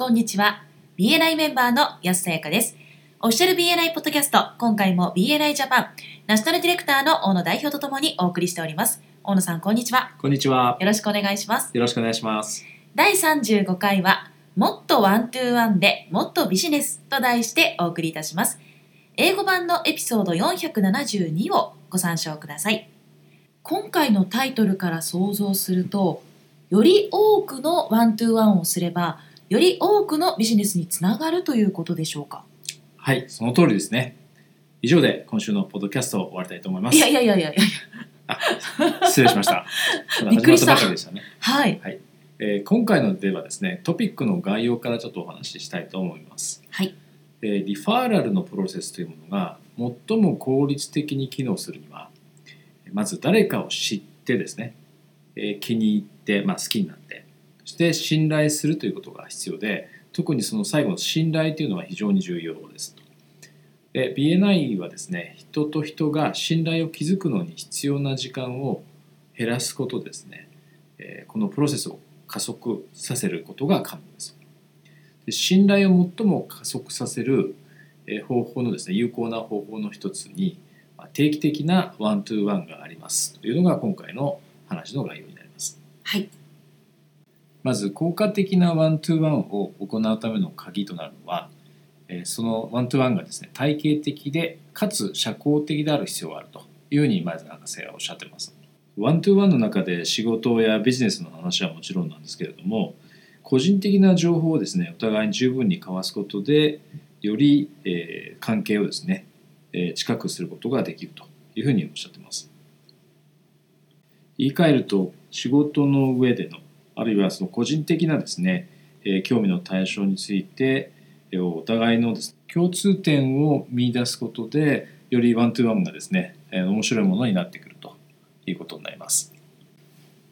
こんにちは。BNI メンバーの安さやかです。オフィシャル BNI ポッドキャスト今回も BNI ジャパンナショナルディレクターの大野代表とともにお送りしております。大野さんこんにちは。こんにちは。よろしくお願いします。よろしくお願いします。第35回はもっとワントゥーワンでもっとビジネスと題してお送りいたします。英語版のエピソード472をご参照ください。今回のタイトルから想像するとより多くのワントゥーワンをすればより多くのビジネスにつながるということでしょうか？はい、その通りですね。以上で今週のポッドキャストを終わりたいと思います。いやいやいやいやいや失礼しました。びっくりしたしたね。はいえー今回のではですね、トピックの概要からちょっとお話ししたいと思います。はいえーリファーラルのプロセスというものが最も効率的に機能するには、まず誰かを知ってですね、えー気に入って、まあ、好きになって、そして信頼するということが必要で、特にその最後の信頼というのは非常に重要ですと。で BNI はですね、人と人が信頼を築くのに必要な時間を減らすことですね、えこのプロセスを加速させることが可能です。で信頼を最も加速させるえ方法のですね有効な方法の一つにま定期的なワントゥーワンがありますというのが今回の話の概要になります。はいまず効果的なワントゥーワンを行うための鍵となるのはそのワントゥーワンがですね体系的でかつ社交的である必要があるというふうにまず博士はおっしゃってます。ワントゥーワンの中で仕事やビジネスの話はもちろんなんですけれども個人的な情報をですねお互いに十分に交わすことでより、え関係をですね、え近くすることができるというふうにおっしゃってます。言い換えると仕事の上でのあるいはその個人的なですね、えー興味の対象についてえーお互いのです共通点を見出すことでよりワントゥーワンがですね、えー面白いものになってくるということになります。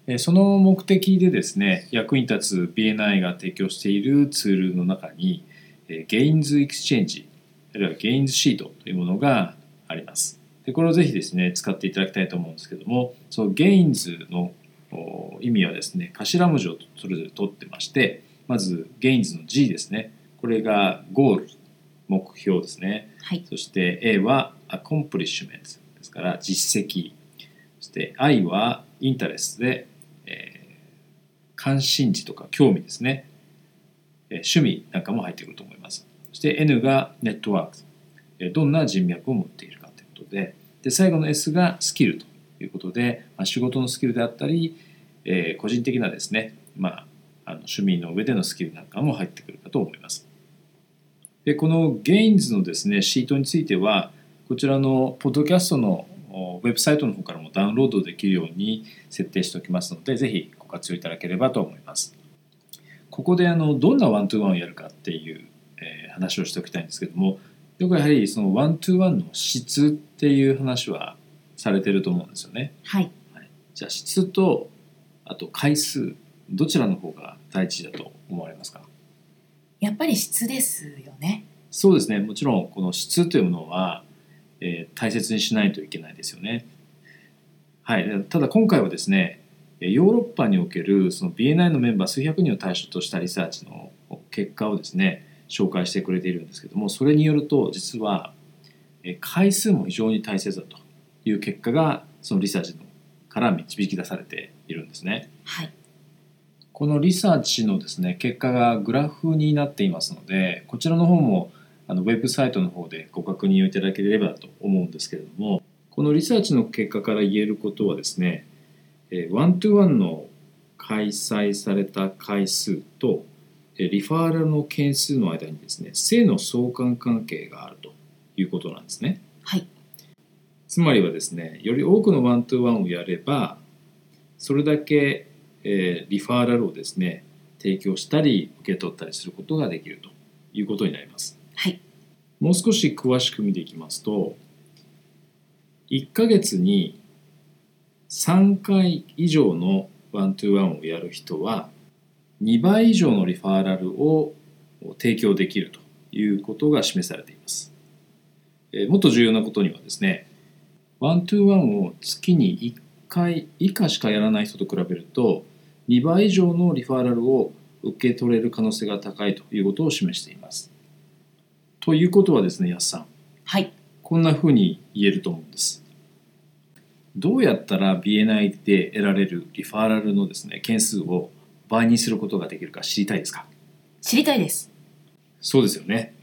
えーその目的でですね役に立つ BNI が提供しているツールの中に、えー、Gains Exchange あるいは Gains シートというものがあります。でこれをぜひですね使っていただきたいと思うんですけどもその Gains の意味はですね頭文字をそれぞれ取ってましてまず Gains の G ですね。これがゴール目標ですね。はい。そして A は accomplishment ですから実績。そして I は interest で、えー関心事とか興味ですね、えー趣味なんかも入ってくると思います。そして N がネットワーク、えーどんな人脈を持っているかということで。で最後の S がスキルということで、まあ、仕事のスキルであったり、えー個人的なですね、まあ、あの趣味の上でのスキルなんかも入ってくるかと思います。でこの Gains のですねシートについてはこちらのポッドキャストのウェブサイトの方からもダウンロードできるように設定しておきますのでぜひご活用いただければと思います。ここであのどんなワントゥーワンをやるかっていう、えー話をしておきたいんですけどもよくやはりそのワントゥーワンの質っていう話はされてると思うんですよね。はい。じゃあ質とあと回数どちらの方が大事だと思われますか？やっぱり質ですよね。そうですね。もちろんこの質というものは、えー大切にしないといけないですよね。はい、ただ今回はですねヨーロッパにおけるその BNI のメンバー数百人を対象としたリサーチの結果をですね紹介してくれているんですけどもそれによると実はえー回数も非常に大切だという結果がそのリサーチのから導き出されているんですね。はいこのリサーチのですね結果がグラフになっていますのでこちらの方もあのウェブサイトの方でご確認をいただければと思うんですけれどもこのリサーチの結果から言えることはですねえーワントゥーワンの開催された回数とえーリファーラルの件数の間にですね正の相関関係があるということなんですね。はいつまりはですねより多くのワントゥーワンをやればそれだけ、えーリファーラルをですね提供したり受け取ったりすることができるということになりますはいもう少し詳しく見ていきますと1ヶ月に3回以上のワントゥーワンをやる人は2倍以上のリファーラルを提供できるということが示されています。えーもっと重要なことにはですね、ワントゥーワンを月に1回以下しかやらない人と比べると、2倍以上のリファーラルを受け取れる可能性が高いということを示しています。ということはですね、安さん、はい。こんなふうに言えると思うんです。どうやったら BNI で得られるリファーラルのですね、件数を倍にすることができるか知りたいですか？知りたいです。そうですよね。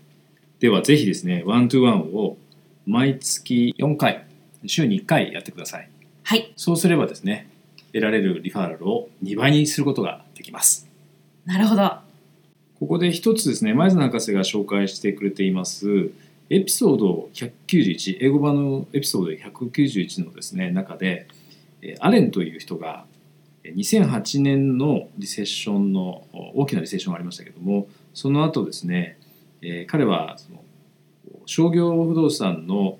ではぜひですね、ワントゥワンを毎月4回、週に1回やってください。はい。そうすればですね、得られるリファーラルを2倍にすることができます。なるほど。ここで一つですね、前津博士が紹介してくれています、エピソード191、英語版のエピソード191のですね、中で、えーアレンという人が、えー2008年のリセッションのお大きなリセッションがありましたけども、その後ですね、えー彼はその商業不動産のお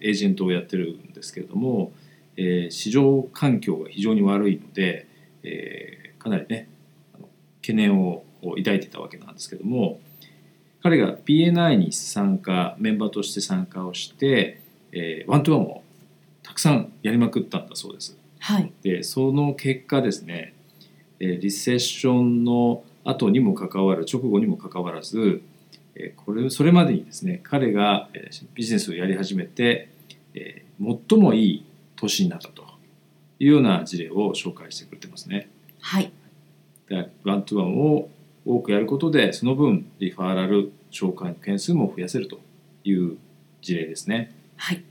エージェントをやってるんですけれども、えー市場環境が非常に悪いので、えーかなりね懸念を抱いていたわけなんですけども彼が BNI に参加メンバーとして参加をして、えーワントゥワンをたくさんやりまくったんだそうです。はい。でその結果ですね、えーリセッションの後にもかかわらず直後にもかかわらず、えーこれそれまでにですね彼がえービジネスをやり始めて、えー最もいい年になったというような事例を紹介してくれてますね。はい。でワントゥワンを多くやることでその分リファーラル紹介の件数も増やせるという事例ですね。はい。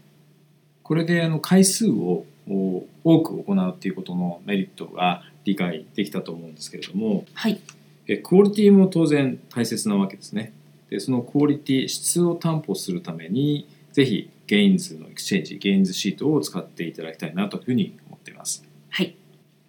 これであの回数をお多く行うということのメリットが理解できたと思うんですけれどもはい。えクオリティも当然大切なわけですね。でそのクオリティ質を担保するためにぜひゲインズのエクスチェンジゲインズシートを使っていただきたいなというふうに思っています。はい。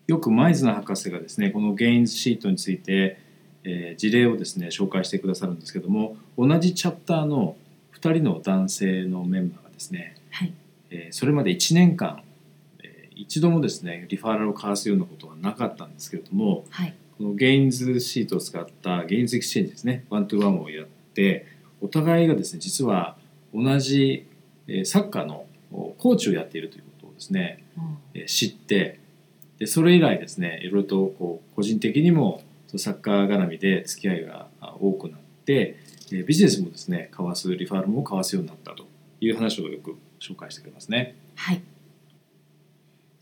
よくマイズナ博士がですねこのゲインズシートについて、えー事例をですね紹介してくださるんですけども同じチャプターの2人の男性のメンバーがですね、はい。えーそれまで1年間、えー一度もですねリファーラルを交わすようなことはなかったんですけれどもはい。このゲインズシートを使ったゲインズエクスチェンジですねワントゥワンをやってお互いがですね実は同じえーサッカーのおコーチをやっているということをですねうんえー知ってでそれ以来ですねいろいろとこう個人的にもサッカー絡みで付き合いがあ多くなってえービジネスもですね交わすリファールも交わすようになったという話をよく紹介してくれますね。はい。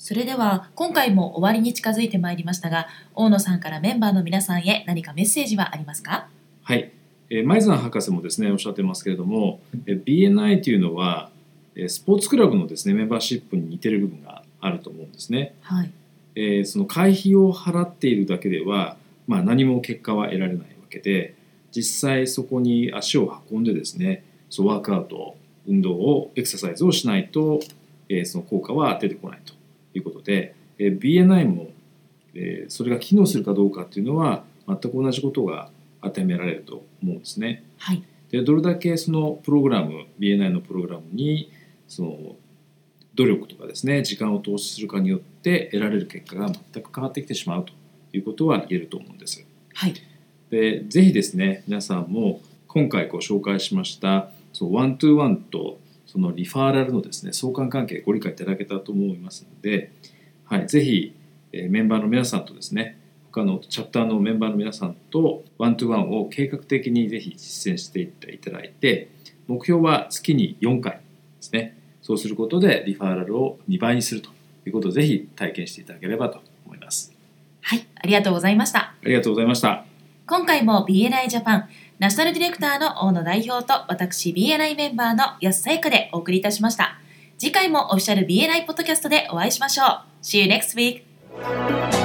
それでは今回も終わりに近づいてまいりましたが大野さんからメンバーの皆さんへ何かメッセージはありますか？はい、えー、前澤博士もですねおっしゃってますけれども、えー BNI というのはえースポーツクラブのですねメンバーシップに似てる部分があると思うんですね。はいえーその会費を払っているだけでは、まあ、何も結果は得られないわけで実際そこに足を運んでですねそうワークアウト運動をエクササイズをしないと、えーその効果は出てこないということで、えー BNI も、えーそれが機能するかどうかっていうのは全く同じことが当てはめられると思うんですね。はいでどれだけそのプログラム BNI のプログラムにその努力とかですね時間を投資するかによって得られる結果が全く変わってきてしまうということは言えると思うんです。はいでぜひですね皆さんも今回ご紹介しましたそのワントゥーワンとそのリファーラルのですね相関関係ご理解いただけたと思いますので、はい、ぜひ、えーメンバーの皆さんとですね他のチャプターのメンバーの皆さんとワントゥーワンを計画的にぜひ実践していっていただいて目標は月に4回ですね。そうすることでリファーラルを2倍にするということをぜひ体験していただければと思います。はいありがとうございました。ありがとうございました。今回も BNI ジャパンナショナルディレクターの大野代表と私 BNI メンバーの安さゆかでお送りいたしました。次回もオフィシャル BNI ポッドキャストでお会いしましょう。See you next week!